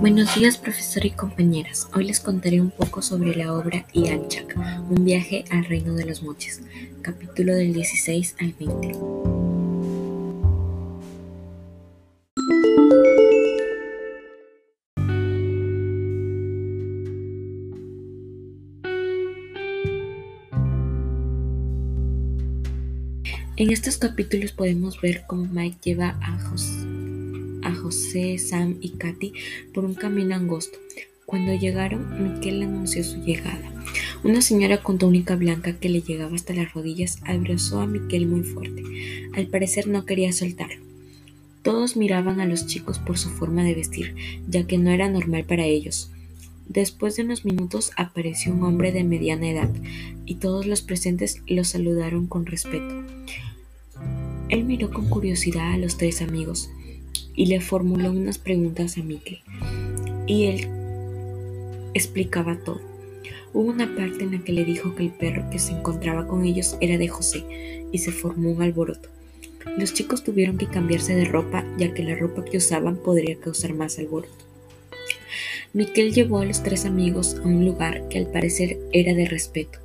Buenos días profesor y compañeras. Hoy les contaré un poco sobre la obra Ianchak, un viaje al reino de los moches, capítulo del 16 al 20. En estos capítulos podemos ver cómo Mike lleva a José, Sam y Katy por un camino angosto. Cuando llegaron, Miquel anunció su llegada. Una señora con túnica blanca que le llegaba hasta las rodillas abrazó a Miquel muy fuerte. Al parecer no quería soltarlo. Todos miraban a los chicos por su forma de vestir, ya que no era normal para ellos. Después de unos minutos apareció un hombre de mediana edad y todos los presentes lo saludaron con respeto. Él miró con curiosidad a los tres amigos y le formuló unas preguntas a Mickey. Y él explicaba todo. Hubo una parte en la que le dijo que el perro que se encontraba con ellos era de José y se formó un alboroto. Los chicos tuvieron que cambiarse de ropa ya que la ropa que usaban podría causar más alboroto. Miquel llevó a los tres amigos a un lugar que al parecer era de respeto